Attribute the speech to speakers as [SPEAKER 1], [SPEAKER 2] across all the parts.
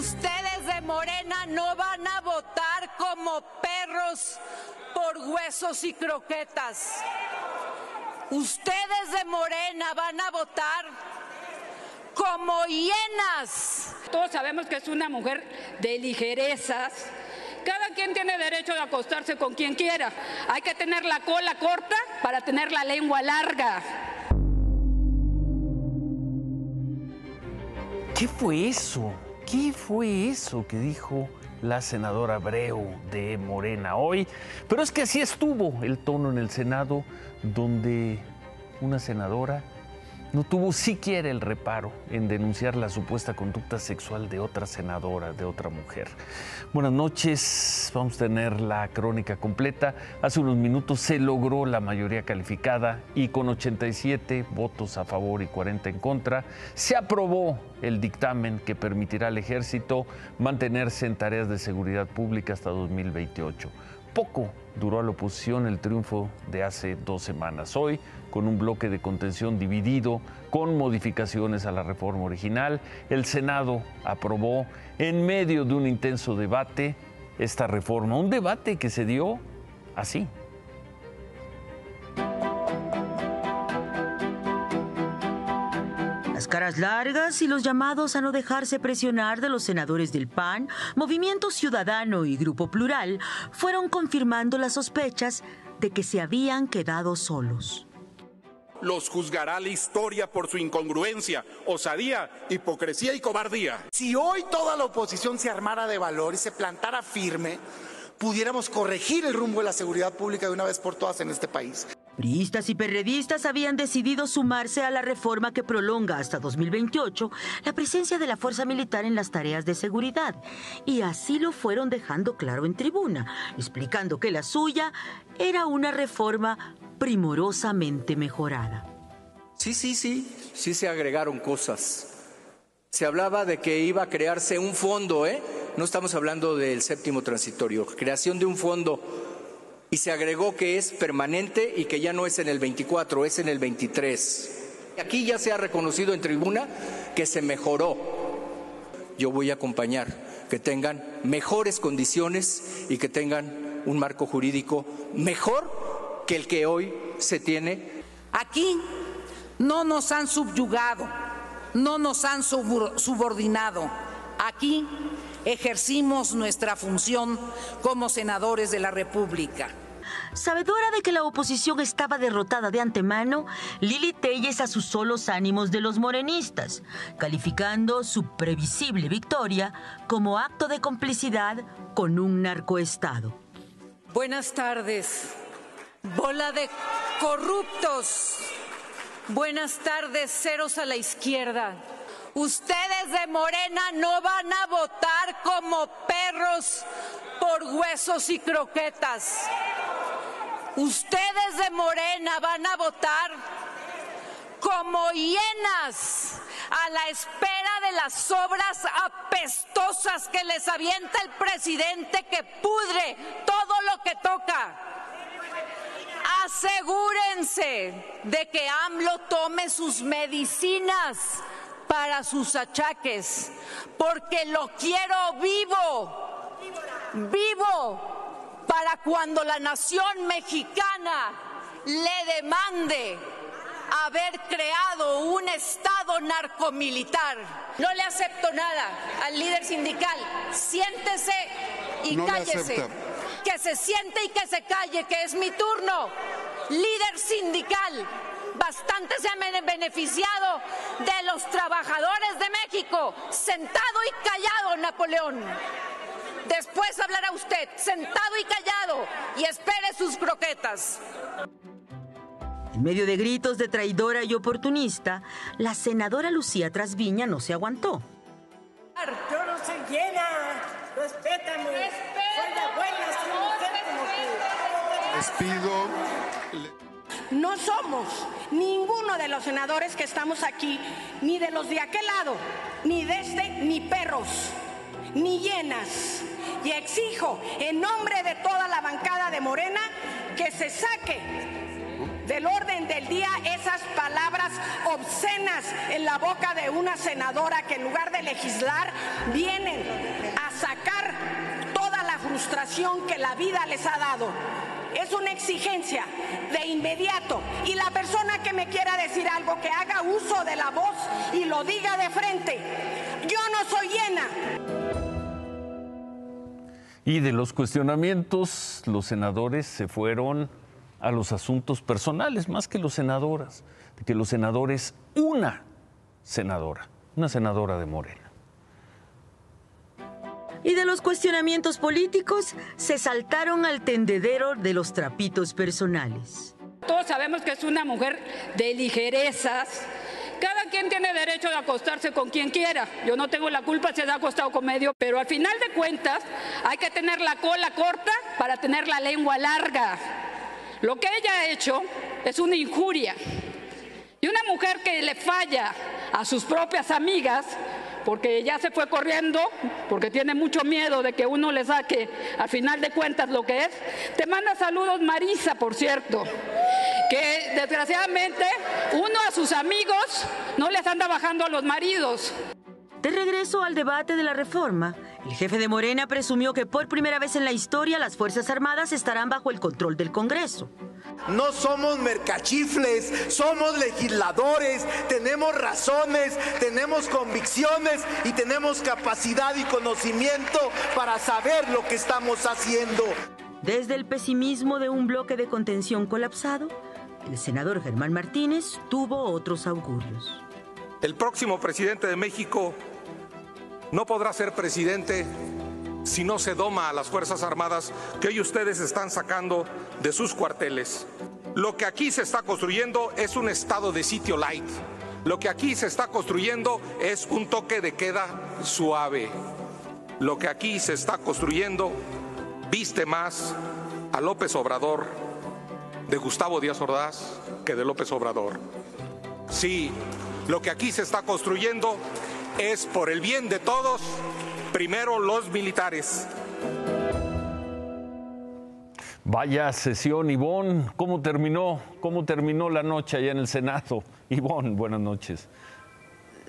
[SPEAKER 1] Ustedes de Morena no van a votar como perros por huesos y croquetas. Ustedes de Morena van a votar como hienas.
[SPEAKER 2] Todos sabemos que es una mujer de ligerezas. Cada quien tiene derecho de acostarse con quien quiera. Hay que tener la cola corta para tener la lengua larga.
[SPEAKER 3] ¿Qué fue eso? ¿Qué fue eso que dijo la senadora Abreu de Morena hoy? Pero es que así estuvo el tono en el Senado, donde una senadora no tuvo siquiera el reparo en denunciar la supuesta conducta sexual de otra senadora, de otra mujer. Buenas noches, vamos a tener la crónica completa. Hace unos minutos se logró la mayoría calificada y con 87 votos a favor y 40 en contra, se aprobó el dictamen que permitirá al ejército mantenerse en tareas de seguridad pública hasta 2028. Poco duró a la oposición el triunfo de hace dos semanas. Hoy con un bloque de contención dividido, con modificaciones a la reforma original. El Senado aprobó en medio de un intenso debate esta reforma, un debate que se dio así.
[SPEAKER 4] Caras largas y los llamados a no dejarse presionar de los senadores del PAN, Movimiento Ciudadano y Grupo Plural fueron confirmando las sospechas de que se habían quedado solos
[SPEAKER 5] los juzgará la historia por su incongruencia, osadía, hipocresía y cobardía.
[SPEAKER 6] Si hoy toda la oposición se armara de valor y se plantara firme, pudiéramos corregir el rumbo de la seguridad pública de una vez por todas en este país.
[SPEAKER 4] Priistas y perredistas habían decidido sumarse a la reforma que prolonga hasta 2028 la presencia de la fuerza militar en las tareas de seguridad. Y así lo fueron dejando claro en tribuna, explicando que la suya era una reforma primorosamente mejorada.
[SPEAKER 7] Sí, sí, sí, sí se agregaron cosas. Se hablaba de que iba a crearse un fondo, ¿eh? No estamos hablando del séptimo transitorio, creación de un fondo. Y se agregó que es permanente y que ya no es en el 24, es en el 23. Aquí ya se ha reconocido en tribuna que se mejoró. Yo voy a acompañar que tengan mejores condiciones y que tengan un marco jurídico mejor que el que hoy se tiene.
[SPEAKER 1] Aquí no nos han subyugado, no nos han subordinado. Aquí ejercimos nuestra función como senadores de la República.
[SPEAKER 4] Sabedora de que la oposición estaba derrotada de antemano, Lili Telles asusó los ánimos de los morenistas, calificando su previsible victoria como acto de complicidad con un narcoestado.
[SPEAKER 1] Buenas tardes. Bola de corruptos. Buenas tardes, ceros a la izquierda. Ustedes de Morena no van a votar como perros por huesos y croquetas. Ustedes de Morena van a votar como hienas a la espera de las obras apestosas que les avienta el presidente que pudre todo lo que toca. Asegúrense de que AMLO tome sus medicinas para sus achaques, porque lo quiero vivo, vivo, para cuando la nación mexicana le demande haber creado un Estado narcomilitar. No le acepto nada al líder sindical. Siéntese y cállese que se siente y que se calle, que es mi turno. Líder sindical, bastante se han beneficiado de los trabajadores de México. Sentado y callado, Napoleón. Después hablará usted, sentado y callado, y espere sus croquetas.
[SPEAKER 4] En medio de gritos de traidora y oportunista, la senadora Lucía Trasviña no se aguantó.
[SPEAKER 8] Yo no soy llena, respétame. No somos ninguno de los senadores que estamos aquí, ni de los de aquel lado, ni de este, ni perros, ni llenas. Y exijo en nombre de toda la bancada de Morena que se saque del orden del día esas palabras obscenas en la boca de una senadora que en lugar de legislar vienen a sacar toda la frustración que la vida les ha dado. Es una exigencia de inmediato y la persona que me quiera decir algo que haga uso de la voz y lo diga de frente. Yo no soy llena.
[SPEAKER 3] Y de los cuestionamientos, los senadores se fueron a los asuntos personales, más que los senadoras, que los senadores, una senadora, una senadora de Morena.
[SPEAKER 4] Y de los cuestionamientos políticos, se saltaron al tendedero de los trapitos personales.
[SPEAKER 2] Todos sabemos que es una mujer de ligerezas. Cada quien tiene derecho de acostarse con quien quiera. Yo no tengo la culpa si se ha acostado con medio, pero al final de cuentas hay que tener la cola corta para tener la lengua larga. Lo que ella ha hecho es una injuria. Y una mujer que le falla a sus propias amigas, porque ya se fue corriendo, porque tiene mucho miedo de que uno le saque al final de cuentas lo que es, te manda saludos Marisa, por cierto, que desgraciadamente uno a sus amigos no les anda bajando a los maridos.
[SPEAKER 4] De regreso al debate de la reforma, el jefe de Morena presumió que por primera vez en la historia las Fuerzas Armadas estarán bajo el control del Congreso.
[SPEAKER 9] No somos mercachifles, somos legisladores, tenemos razones, tenemos convicciones y tenemos capacidad y conocimiento para saber lo que estamos haciendo.
[SPEAKER 4] Desde el pesimismo de un bloque de contención colapsado, el senador Germán Martínez tuvo otros augurios.
[SPEAKER 5] El próximo presidente de México no podrá ser presidente si no se doma a las Fuerzas Armadas que hoy ustedes están sacando de sus cuarteles. Lo que aquí se está construyendo es un estado de sitio light. Lo que aquí se está construyendo es un toque de queda suave. Lo que aquí se está construyendo viste más a López Obrador de Gustavo Díaz Ordaz que de López Obrador. Sí, lo que aquí se está construyendo es por el bien de todos, primero los militares.
[SPEAKER 3] Vaya sesión, Ivonne. ¿Cómo terminó? ¿Cómo terminó la noche allá en el Senado? Ivonne, buenas noches.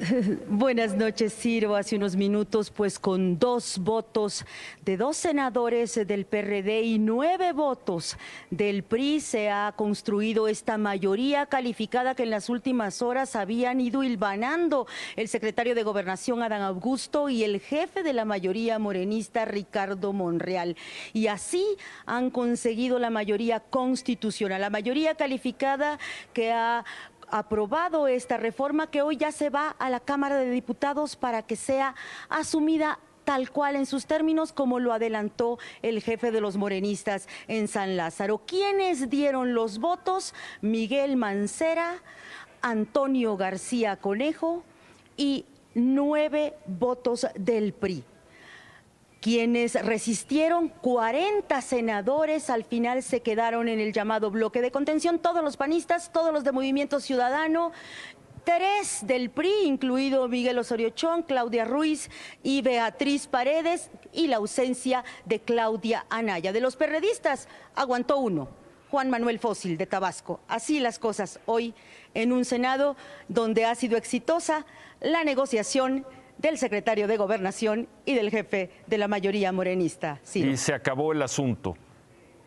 [SPEAKER 4] Buenas noches, Ciro. Hace unos minutos, pues con dos votos de dos senadores del PRD y nueve votos del PRI, se ha construido esta mayoría calificada que en las últimas horas habían ido hilvanando el secretario de Gobernación, Adán Augusto, y el jefe de la mayoría morenista, Ricardo Monreal. Y así han conseguido la mayoría constitucional, la mayoría calificada que ha aprobado esta reforma que hoy ya se va a la Cámara de Diputados para que sea asumida tal cual en sus términos como lo adelantó el jefe de los morenistas en San Lázaro. ¿Quiénes dieron los votos? Miguel Mancera, Antonio García Conejo y nueve votos del PRI quienes resistieron 40 senadores al final se quedaron en el llamado bloque de contención, todos los panistas, todos los de Movimiento Ciudadano, tres del PRI, incluido Miguel Osorio Chong, Claudia Ruiz y Beatriz Paredes, y la ausencia de Claudia Anaya. De los perredistas, aguantó uno, Juan Manuel Fósil de Tabasco. Así las cosas hoy en un Senado donde ha sido exitosa la negociación del secretario de Gobernación y del jefe de la mayoría morenista.
[SPEAKER 3] Y se acabó el asunto.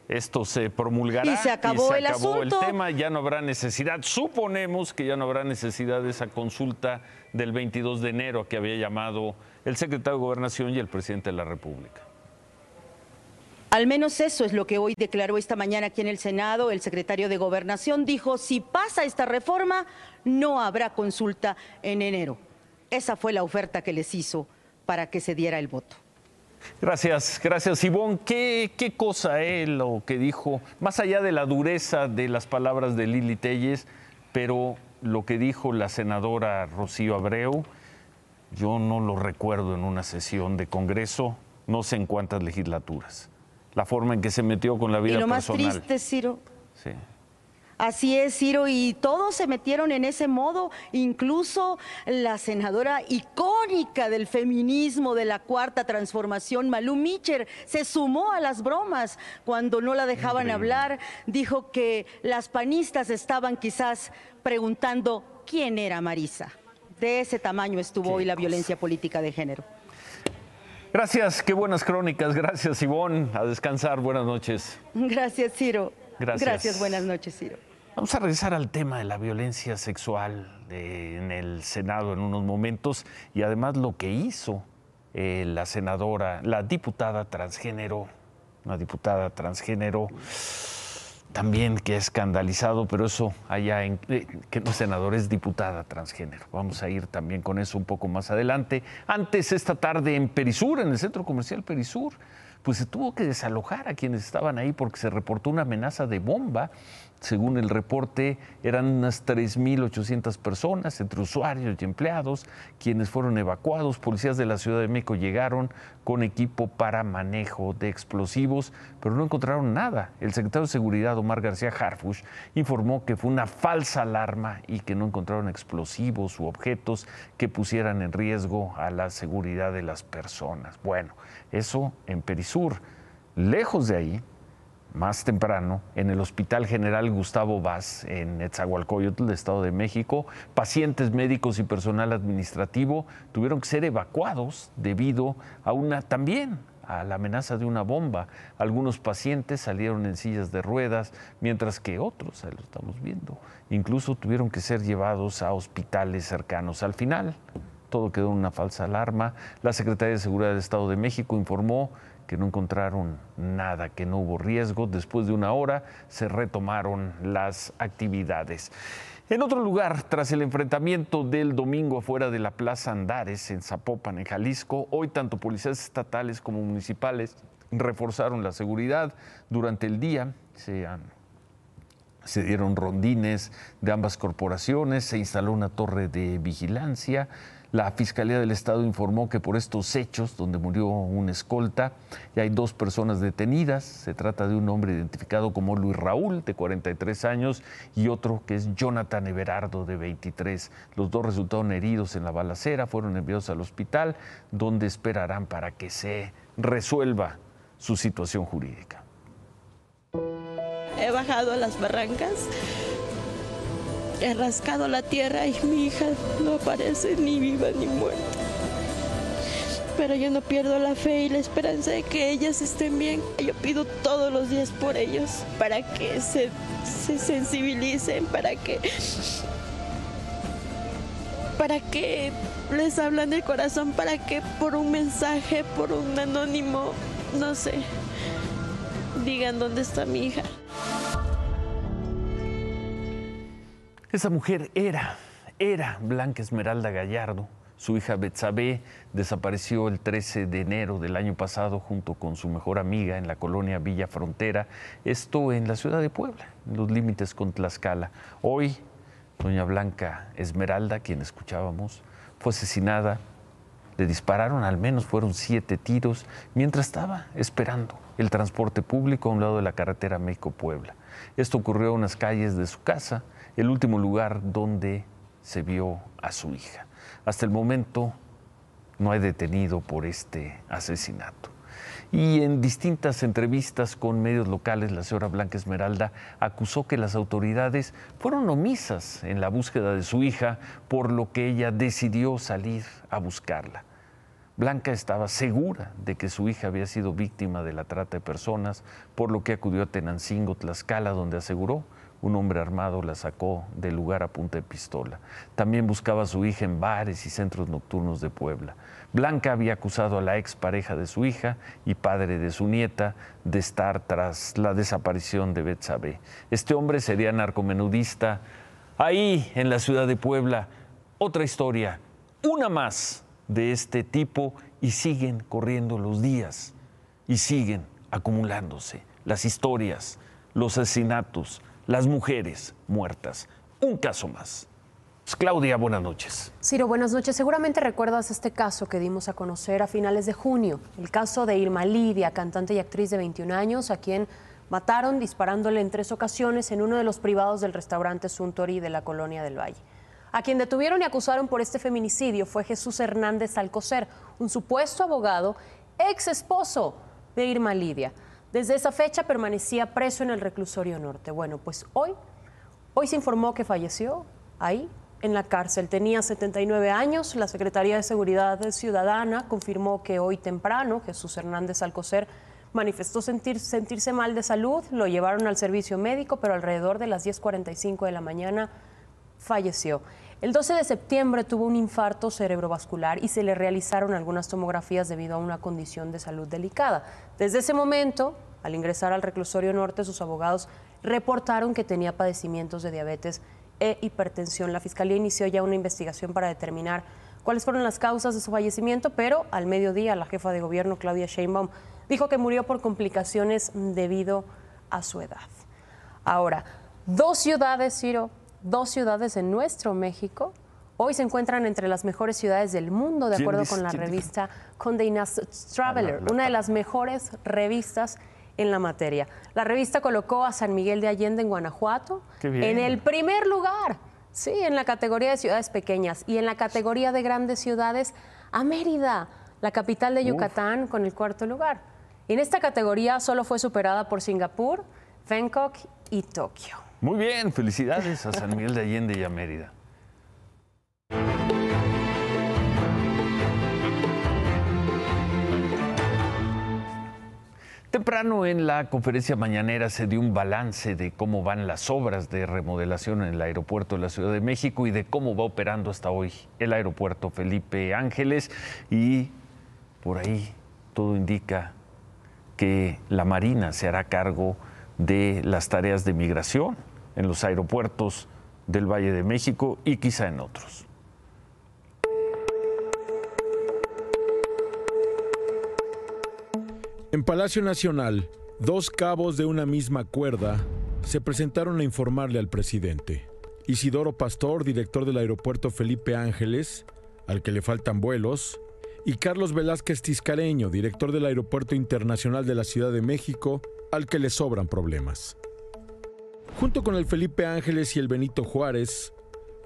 [SPEAKER 3] Esto se promulgará
[SPEAKER 4] y se acabó,
[SPEAKER 3] el,
[SPEAKER 4] acabó
[SPEAKER 3] el tema, ya no habrá necesidad, suponemos que ya no habrá necesidad de esa consulta del 22 de enero que había llamado el secretario de Gobernación y el presidente de la República.
[SPEAKER 4] Al menos eso es lo que hoy declaró esta mañana aquí en el Senado. El secretario de Gobernación dijo, si pasa esta reforma, no habrá consulta en enero. Esa fue la oferta que les hizo para que se diera el voto.
[SPEAKER 3] Gracias, gracias Ivonne. ¿Qué, qué cosa es lo que dijo, más allá de la dureza de las palabras de Lili Telles, pero lo que dijo la senadora Rocío Abreu, yo no lo recuerdo en una sesión de Congreso, no sé en cuántas legislaturas. La forma en que se metió con la vida personal.
[SPEAKER 4] Y lo más triste, Ciro,
[SPEAKER 3] sí.
[SPEAKER 4] Así es, Ciro, y todos se metieron en ese modo, incluso la senadora icónica del feminismo de la cuarta transformación, Malú Micher, se sumó a las bromas cuando no la dejaban hablar, dijo que las panistas estaban quizás preguntando quién era Marisa. De ese tamaño estuvo hoy la violencia política de género.
[SPEAKER 3] Gracias, qué buenas crónicas. Gracias, Ivonne. A descansar. Buenas noches.
[SPEAKER 4] Gracias, Ciro.
[SPEAKER 3] Gracias.
[SPEAKER 4] Gracias, buenas noches, Ciro.
[SPEAKER 3] Vamos a regresar al tema de la violencia sexual en el Senado en unos momentos y además lo que hizo eh, la senadora, la diputada transgénero, una diputada transgénero también que ha escandalizado, pero eso allá en eh, que no senador es diputada transgénero. Vamos a ir también con eso un poco más adelante. Antes esta tarde en Perisur, en el centro comercial Perisur, pues se tuvo que desalojar a quienes estaban ahí porque se reportó una amenaza de bomba según el reporte, eran unas 3.800 personas, entre usuarios y empleados, quienes fueron evacuados. Policías de la Ciudad de México llegaron con equipo para manejo de explosivos, pero no encontraron nada. El secretario de Seguridad, Omar García Harfush, informó que fue una falsa alarma y que no encontraron explosivos u objetos que pusieran en riesgo a la seguridad de las personas. Bueno, eso en Perisur. Lejos de ahí, más temprano, en el Hospital General Gustavo Vaz, en Etzahualcoyotl, Estado de México, pacientes médicos y personal administrativo tuvieron que ser evacuados debido a una también a la amenaza de una bomba. Algunos pacientes salieron en sillas de ruedas, mientras que otros, ahí lo estamos viendo, incluso tuvieron que ser llevados a hospitales cercanos. Al final, todo quedó en una falsa alarma. La Secretaría de Seguridad del Estado de México informó que no encontraron nada, que no hubo riesgo. Después de una hora se retomaron las actividades. En otro lugar, tras el enfrentamiento del domingo afuera de la Plaza Andares en Zapopan, en Jalisco, hoy tanto policías estatales como municipales reforzaron la seguridad durante el día. Se, se dieron rondines de ambas corporaciones, se instaló una torre de vigilancia, la Fiscalía del Estado informó que por estos hechos, donde murió un escolta, ya hay dos personas detenidas. Se trata de un hombre identificado como Luis Raúl, de 43 años, y otro que es Jonathan Everardo, de 23. Los dos resultaron heridos en la balacera, fueron enviados al hospital, donde esperarán para que se resuelva su situación jurídica.
[SPEAKER 10] He bajado a las barrancas He rascado la tierra y mi hija no aparece ni viva ni muerta. Pero yo no pierdo la fe y la esperanza de que ellas estén bien. Yo pido todos los días por ellos, para que se, se sensibilicen, para que para que les hablan del corazón, para que por un mensaje, por un anónimo, no sé, digan dónde está mi hija.
[SPEAKER 3] Esa mujer era, era Blanca Esmeralda Gallardo. Su hija Betsabé desapareció el 13 de enero del año pasado junto con su mejor amiga en la colonia Villa Frontera, esto en la ciudad de Puebla, en los límites con Tlaxcala. Hoy, doña Blanca Esmeralda, quien escuchábamos, fue asesinada. Le dispararon, al menos fueron siete tiros, mientras estaba esperando el transporte público a un lado de la carretera México-Puebla. Esto ocurrió en unas calles de su casa el último lugar donde se vio a su hija. Hasta el momento no hay detenido por este asesinato. Y en distintas entrevistas con medios locales, la señora Blanca Esmeralda acusó que las autoridades fueron omisas en la búsqueda de su hija, por lo que ella decidió salir a buscarla. Blanca estaba segura de que su hija había sido víctima de la trata de personas, por lo que acudió a Tenancingo, Tlaxcala, donde aseguró un hombre armado la sacó del lugar a punta de pistola. También buscaba a su hija en bares y centros nocturnos de Puebla. Blanca había acusado a la expareja de su hija y padre de su nieta de estar tras la desaparición de Betsabe. Este hombre sería narcomenudista. Ahí, en la ciudad de Puebla, otra historia, una más de este tipo y siguen corriendo los días y siguen acumulándose las historias, los asesinatos, las mujeres muertas. Un caso más. Pues, Claudia, buenas noches.
[SPEAKER 11] Ciro, buenas noches. Seguramente recuerdas este caso que dimos a conocer a finales de junio, el caso de Irma Lidia, cantante y actriz de 21 años, a quien mataron disparándole en tres ocasiones en uno de los privados del restaurante Suntory de la Colonia del Valle. A quien detuvieron y acusaron por este feminicidio fue Jesús Hernández Alcocer, un supuesto abogado, ex esposo de Irma Lidia. Desde esa fecha permanecía preso en el reclusorio norte. Bueno, pues hoy, hoy se informó que falleció ahí, en la cárcel. Tenía 79 años. La Secretaría de Seguridad Ciudadana confirmó que hoy temprano Jesús Hernández Alcocer manifestó sentir, sentirse mal de salud. Lo llevaron al servicio médico, pero alrededor de las 10.45 de la mañana falleció. El 12 de septiembre tuvo un infarto cerebrovascular y se le realizaron algunas tomografías debido a una condición de salud delicada. Desde ese momento, al ingresar al reclusorio norte, sus abogados reportaron que tenía padecimientos de diabetes e hipertensión. La Fiscalía inició ya una investigación para determinar cuáles fueron las causas de su fallecimiento, pero al mediodía la jefa de gobierno, Claudia Sheinbaum, dijo que murió por complicaciones debido a su edad. Ahora, dos ciudades, Ciro, dos ciudades en nuestro México hoy se encuentran entre las mejores ciudades del mundo, de acuerdo con la revista Condé Nast Traveler, una de las mejores revistas en la materia. La revista colocó a San Miguel de Allende en Guanajuato en el primer lugar, sí, en la categoría de ciudades pequeñas y en la categoría de grandes ciudades a Mérida, la capital de Yucatán, con el cuarto lugar. en esta categoría solo fue superada por Singapur, Bangkok y Tokio.
[SPEAKER 3] Muy bien, felicidades a San Miguel de Allende y a Mérida. Temprano en la conferencia mañanera se dio un balance de cómo van las obras de remodelación en el aeropuerto de la Ciudad de México y de cómo va operando hasta hoy el aeropuerto Felipe Ángeles y por ahí todo indica que la Marina se hará cargo de las tareas de migración en los aeropuertos del Valle de México y quizá en otros.
[SPEAKER 12] En Palacio Nacional, dos cabos de una misma cuerda se presentaron a informarle al presidente. Isidoro Pastor, director del aeropuerto Felipe Ángeles, al que le faltan vuelos, y Carlos Velázquez Tiscareño, director del Aeropuerto Internacional de la Ciudad de México, al que le sobran problemas. Junto con el Felipe Ángeles y el Benito Juárez,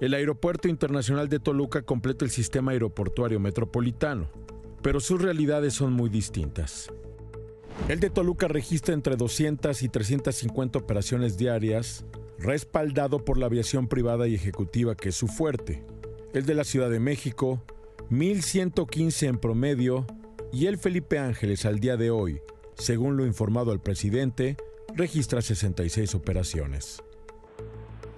[SPEAKER 12] el Aeropuerto Internacional de Toluca completa el sistema aeroportuario metropolitano, pero sus realidades son muy distintas. El de Toluca registra entre 200 y 350 operaciones diarias, respaldado por la aviación privada y ejecutiva que es su fuerte. El de la Ciudad de México, 1115 en promedio, y el Felipe Ángeles al día de hoy, según lo informado al presidente, registra 66 operaciones.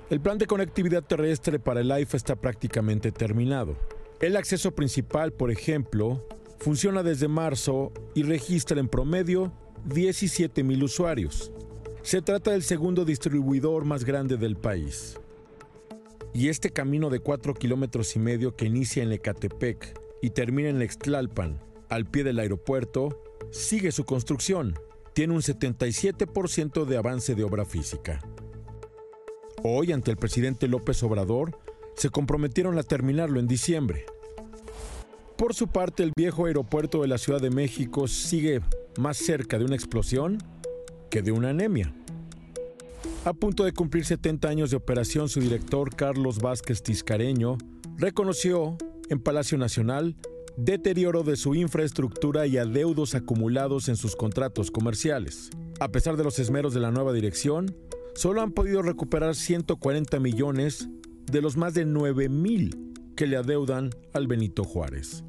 [SPEAKER 12] El plan de conectividad terrestre para el AIFA está prácticamente terminado. El acceso principal, por ejemplo, funciona desde marzo y registra en promedio 17 mil usuarios. Se trata del segundo distribuidor más grande del país. Y este camino de 4 kilómetros y medio que inicia en Ecatepec y termina en Extlalpan, al pie del aeropuerto, sigue su construcción. Tiene un 77% de avance de obra física. Hoy, ante el presidente López Obrador, se comprometieron a terminarlo en diciembre. Por su parte, el viejo aeropuerto de la Ciudad de México sigue más cerca de una explosión que de una anemia. A punto de cumplir 70 años de operación, su director, Carlos Vázquez Tiscareño, reconoció en Palacio Nacional deterioro de su infraestructura y adeudos acumulados en sus contratos comerciales. A pesar de los esmeros de la nueva dirección, solo han podido recuperar 140 millones de los más de 9 mil que le adeudan al Benito Juárez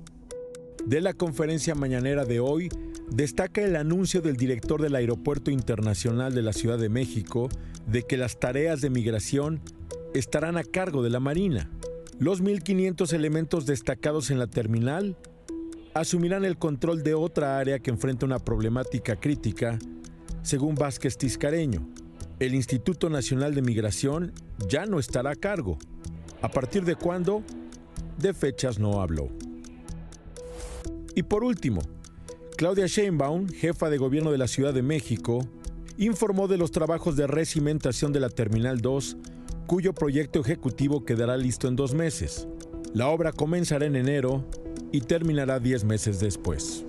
[SPEAKER 12] de la conferencia mañanera de hoy destaca el anuncio del director del Aeropuerto Internacional de la Ciudad de México de que las tareas de migración estarán a cargo de la Marina. Los 1.500 elementos destacados en la terminal asumirán el control de otra área que enfrenta una problemática crítica, según Vázquez Tiscareño. El Instituto Nacional de Migración ya no estará a cargo. ¿A partir de cuándo? De fechas no habló. Y por último, Claudia Sheinbaum, jefa de gobierno de la Ciudad de México, informó de los trabajos de recimentación de la Terminal 2, cuyo proyecto ejecutivo quedará listo en dos meses. La obra comenzará en enero y terminará diez meses después.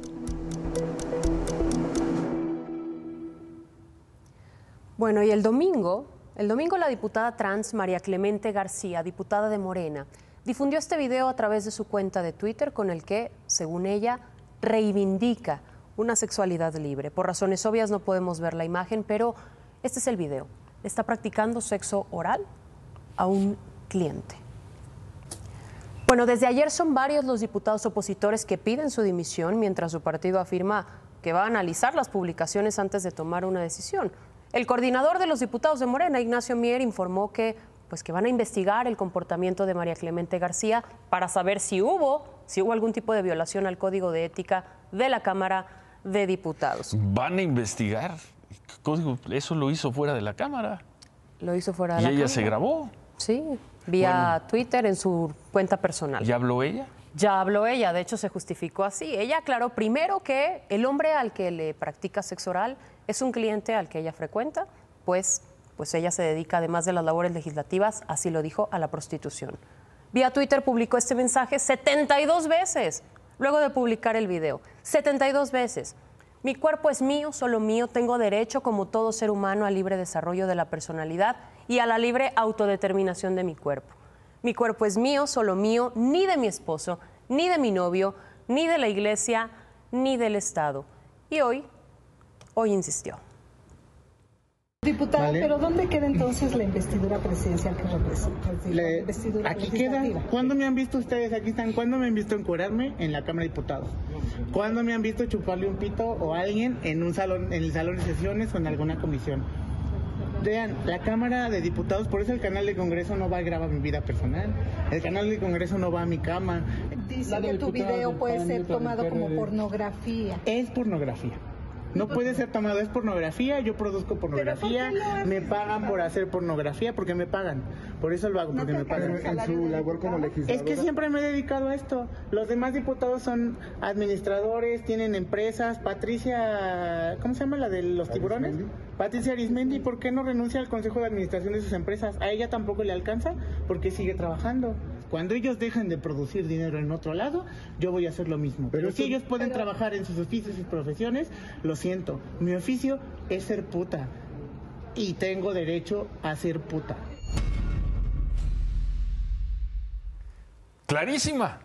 [SPEAKER 11] Bueno, y el domingo, el domingo la diputada trans María Clemente García, diputada de Morena, difundió este video a través de su cuenta de Twitter con el que, según ella, reivindica una sexualidad libre. Por razones obvias no podemos ver la imagen, pero este es el video. Está practicando sexo oral a un cliente. Bueno, desde ayer son varios los diputados opositores que piden su dimisión mientras su partido afirma que va a analizar las publicaciones antes de tomar una decisión. El coordinador de los diputados de Morena, Ignacio Mier, informó que pues que van a investigar el comportamiento de María Clemente García para saber si hubo, si hubo algún tipo de violación al código de ética de la Cámara de Diputados.
[SPEAKER 3] ¿Van a investigar? Código, eso lo hizo fuera de la Cámara.
[SPEAKER 11] Lo hizo fuera de
[SPEAKER 3] ¿Y
[SPEAKER 11] la
[SPEAKER 3] ella
[SPEAKER 11] Cámara.
[SPEAKER 3] se grabó?
[SPEAKER 11] Sí, vía Twitter en su cuenta personal.
[SPEAKER 3] ¿Ya habló ella?
[SPEAKER 11] Ya habló ella, de hecho se justificó así. Ella aclaró primero que el hombre al que le practica sexo oral es un cliente al que ella frecuenta, pues, pues ella se dedica, además de las labores legislativas, así lo dijo, a la prostitución. Vía Twitter publicó este mensaje 72 veces, luego de publicar el video. 72 veces. Mi cuerpo es mío, solo mío, tengo derecho, como todo ser humano, al libre desarrollo de la personalidad y a la libre autodeterminación de mi cuerpo. Mi cuerpo es mío, solo mío, ni de mi esposo, ni de mi novio, ni de la iglesia, ni del Estado. Y hoy, hoy insistió.
[SPEAKER 13] Diputada,
[SPEAKER 14] Vale.
[SPEAKER 13] pero ¿dónde queda entonces la investidura presidencial que representa? La investidura
[SPEAKER 14] aquí queda. ¿Cuándo me han visto ustedes? Aquí están. ¿Cuándo me han visto encuerarme en la Cámara de Diputados? ¿Cuándo me han visto chuparle un pito o a alguien en un salón, en el salón de sesiones o en alguna comisión? Vean, la Cámara de Diputados, por eso el canal de Congreso no va a grabar mi vida personal. El canal de Congreso no va a mi cama.
[SPEAKER 13] Dice que tu video puede ser tomado como pornografía.
[SPEAKER 14] Es pornografía. No puede ser tomado, es pornografía, yo produzco pornografía, me pagan por hacer pornografía porque me pagan. Por eso lo hago, porque me pagan.
[SPEAKER 15] En su labor como legisladora.
[SPEAKER 14] Es que siempre me he dedicado a esto. Los demás diputados son administradores, tienen empresas. Patricia, ¿cómo se llama la de los tiburones? Patricia Arismendi, ¿por qué no renuncia al consejo de administración de sus empresas? A ella tampoco le alcanza porque sigue trabajando. Cuando ellos dejen de producir dinero en otro lado, yo voy a hacer lo mismo. Pero, si ellos pueden trabajar en sus oficios y profesiones, lo siento. Mi oficio es ser puta. Y tengo derecho a ser puta.
[SPEAKER 3] Clarísima.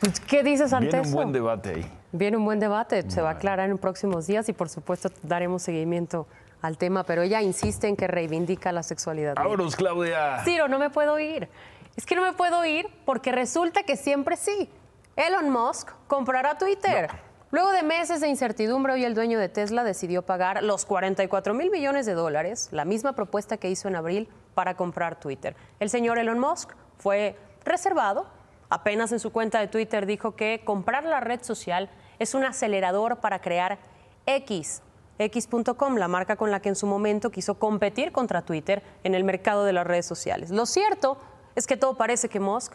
[SPEAKER 11] Pues, ¿Qué dices ante
[SPEAKER 3] Viene un
[SPEAKER 11] eso?
[SPEAKER 3] buen debate ahí.
[SPEAKER 11] Viene un buen debate, se va a aclarar en próximos días y por supuesto daremos seguimiento al tema, pero ella insiste en que reivindica la sexualidad.
[SPEAKER 3] Vámonos, Claudia.
[SPEAKER 11] Ciro, no me puedo ir. Es que no me puedo ir porque resulta que siempre sí. Elon Musk comprará Twitter. Luego de meses de incertidumbre, hoy el dueño de Tesla decidió pagar los 44 mil millones de dólares, la misma propuesta que hizo en abril para comprar Twitter. El señor Elon Musk fue reservado. Apenas en su cuenta de Twitter dijo que comprar la red social es un acelerador para crear X, X.com, la marca con la que en su momento quiso competir contra Twitter en el mercado de las redes sociales. Lo cierto es que todo parece que Musk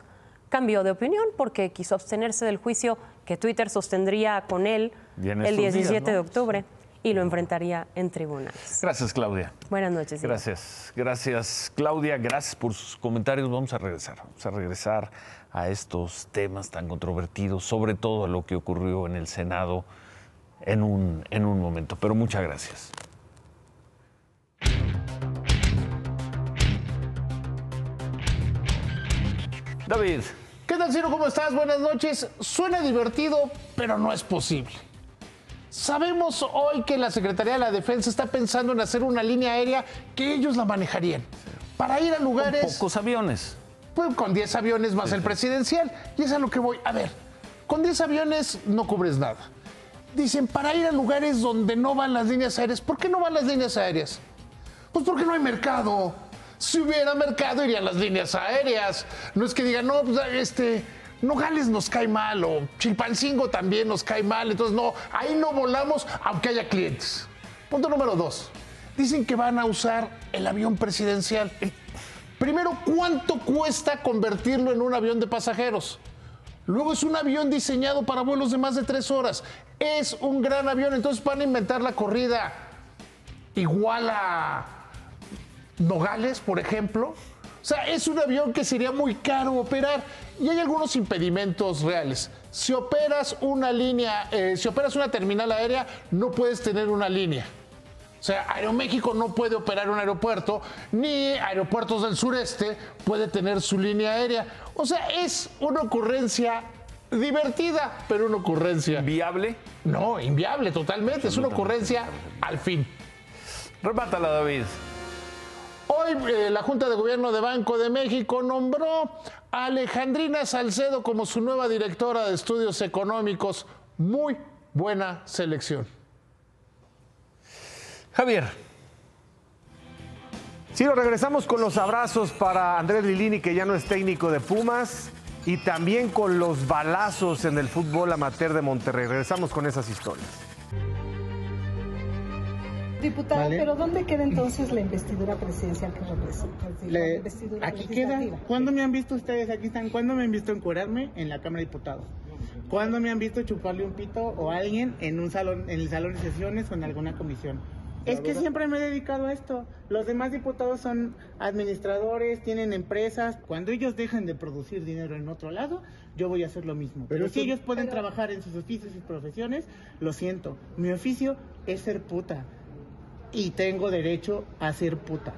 [SPEAKER 11] cambió de opinión porque quiso abstenerse del juicio que Twitter sostendría con él el
[SPEAKER 3] estos días,
[SPEAKER 11] 17 de octubre y lo enfrentaría en tribunales.
[SPEAKER 3] Gracias, Claudia.
[SPEAKER 11] Buenas noches. Diego.
[SPEAKER 3] Gracias, gracias Claudia, gracias por sus comentarios. Vamos a regresar, vamos a regresar a estos temas tan controvertidos, sobre todo a lo que ocurrió en el Senado en un, en un momento. Pero muchas gracias. David.
[SPEAKER 16] ¿Qué tal, Ciro? ¿Cómo estás? Buenas noches. Suena divertido, pero no es posible. Sabemos hoy que la Secretaría de la Defensa está pensando en hacer una línea aérea que ellos la manejarían para ir a lugares.
[SPEAKER 3] pocos aviones.
[SPEAKER 16] Pues con 10 aviones más el presidencial. Y es a lo que voy. A ver, con 10 aviones no cubres nada. Dicen, para ir a lugares donde no van las líneas aéreas. ¿Por qué no van las líneas aéreas? Pues porque no hay mercado. Si hubiera mercado, irían las líneas aéreas. No es que digan, no, pues este, Nogales nos cae mal o Chilpancingo también nos cae mal. Entonces, no, ahí no volamos aunque haya clientes. Punto número dos. Dicen que van a usar el avión presidencial. Primero, ¿cuánto cuesta convertirlo en un avión de pasajeros? Luego es un avión diseñado para vuelos de más de tres horas. Es un gran avión, entonces van a inventar la corrida igual a Nogales, por ejemplo. O sea, es un avión que sería muy caro operar y hay algunos impedimentos reales. Si operas una línea, eh, si operas una terminal aérea, no puedes tener una línea. O sea, Aeroméxico no puede operar un aeropuerto, ni Aeropuertos del Sureste puede tener su línea aérea. O sea, es una ocurrencia divertida, pero una ocurrencia.
[SPEAKER 3] ¿Viable?
[SPEAKER 16] No, inviable totalmente. Es una ocurrencia al fin.
[SPEAKER 3] Remátala, David.
[SPEAKER 16] Hoy eh, la Junta de Gobierno de Banco de México nombró a Alejandrina Salcedo como su nueva directora de estudios económicos. Muy buena selección.
[SPEAKER 3] Javier.
[SPEAKER 15] Sí, nos regresamos con los abrazos para Andrés Lilini, que ya no es técnico de Pumas, y también con los balazos en el fútbol amateur de Monterrey. Regresamos con esas historias.
[SPEAKER 13] Diputada, pero ¿dónde queda entonces la investidura presidencial que representa? La
[SPEAKER 14] Le-
[SPEAKER 13] investidura
[SPEAKER 14] aquí queda. ¿Cuándo me han visto ustedes? Aquí están. ¿Cuándo me han visto encuerarme en la Cámara de Diputados? ¿Cuándo me han visto chuparle un pito o a alguien en un salón, en el salón de sesiones o en alguna comisión? Es que siempre me he dedicado a esto. Los demás diputados son administradores, tienen empresas. Cuando ellos dejan de producir dinero en otro lado, yo voy a hacer lo mismo. Pero, si ellos pueden trabajar en sus oficios y profesiones, lo siento. Mi oficio es ser puta. Y tengo derecho a ser puta.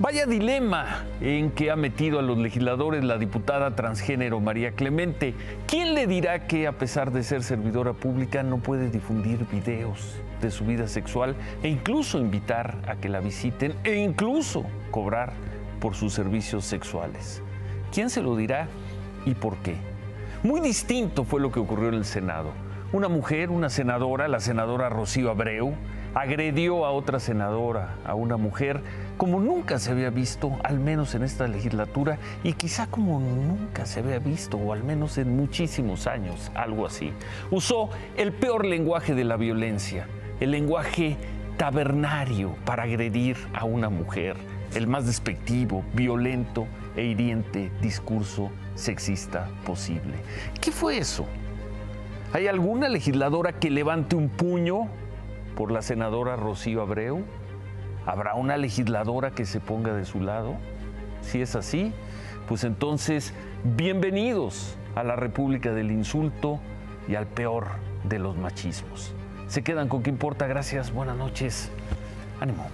[SPEAKER 3] Vaya dilema en que ha metido a los legisladores la diputada transgénero María Clemente. ¿Quién le dirá que a pesar de ser servidora pública no puede difundir videos de su vida sexual e incluso invitar a que la visiten e incluso cobrar por sus servicios sexuales? ¿Quién se lo dirá y por qué? Muy distinto fue lo que ocurrió en el Senado. Una mujer, una senadora, la senadora Rocío Abreu, agredió a otra senadora, a una mujer, como nunca se había visto, al menos en esta legislatura, y quizá como nunca se había visto, o al menos en muchísimos años, algo así. Usó el peor lenguaje de la violencia, el lenguaje tabernario para agredir a una mujer, el más despectivo, violento e hiriente discurso sexista posible. ¿Qué fue eso? ¿Hay alguna legisladora que levante un puño por la senadora Rocío Abreu? ¿Habrá una legisladora que se ponga de su lado? Si es así, pues entonces bienvenidos a la República del Insulto y al peor de los machismos. Se quedan con qué importa. Gracias, buenas noches. Ánimo.